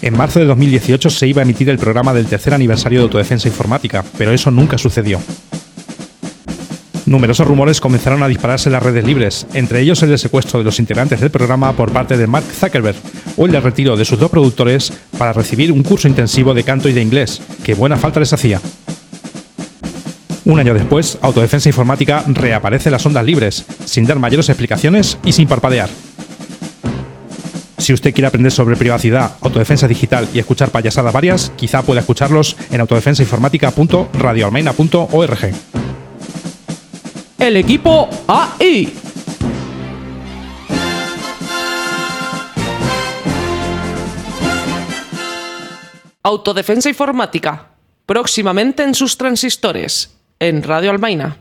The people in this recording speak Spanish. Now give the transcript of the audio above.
En marzo de 2018 se iba a emitir el programa del tercer aniversario de Autodefensa Informática, pero eso nunca sucedió. Numerosos rumores comenzaron a dispararse en las redes libres, entre ellos el del secuestro de los integrantes del programa por parte de Mark Zuckerberg o el del retiro de sus dos productores para recibir un curso intensivo de canto y de inglés, que buena falta les hacía. Un año después, Autodefensa Informática reaparece en las ondas libres, sin dar mayores explicaciones y sin parpadear. Si usted quiere aprender sobre privacidad, autodefensa digital y escuchar payasadas varias, quizá pueda escucharlos en autodefensainformática.radioalmeina.org. El equipo AI. Autodefensa informática. Próximamente en sus transistores. En Radio Almaina.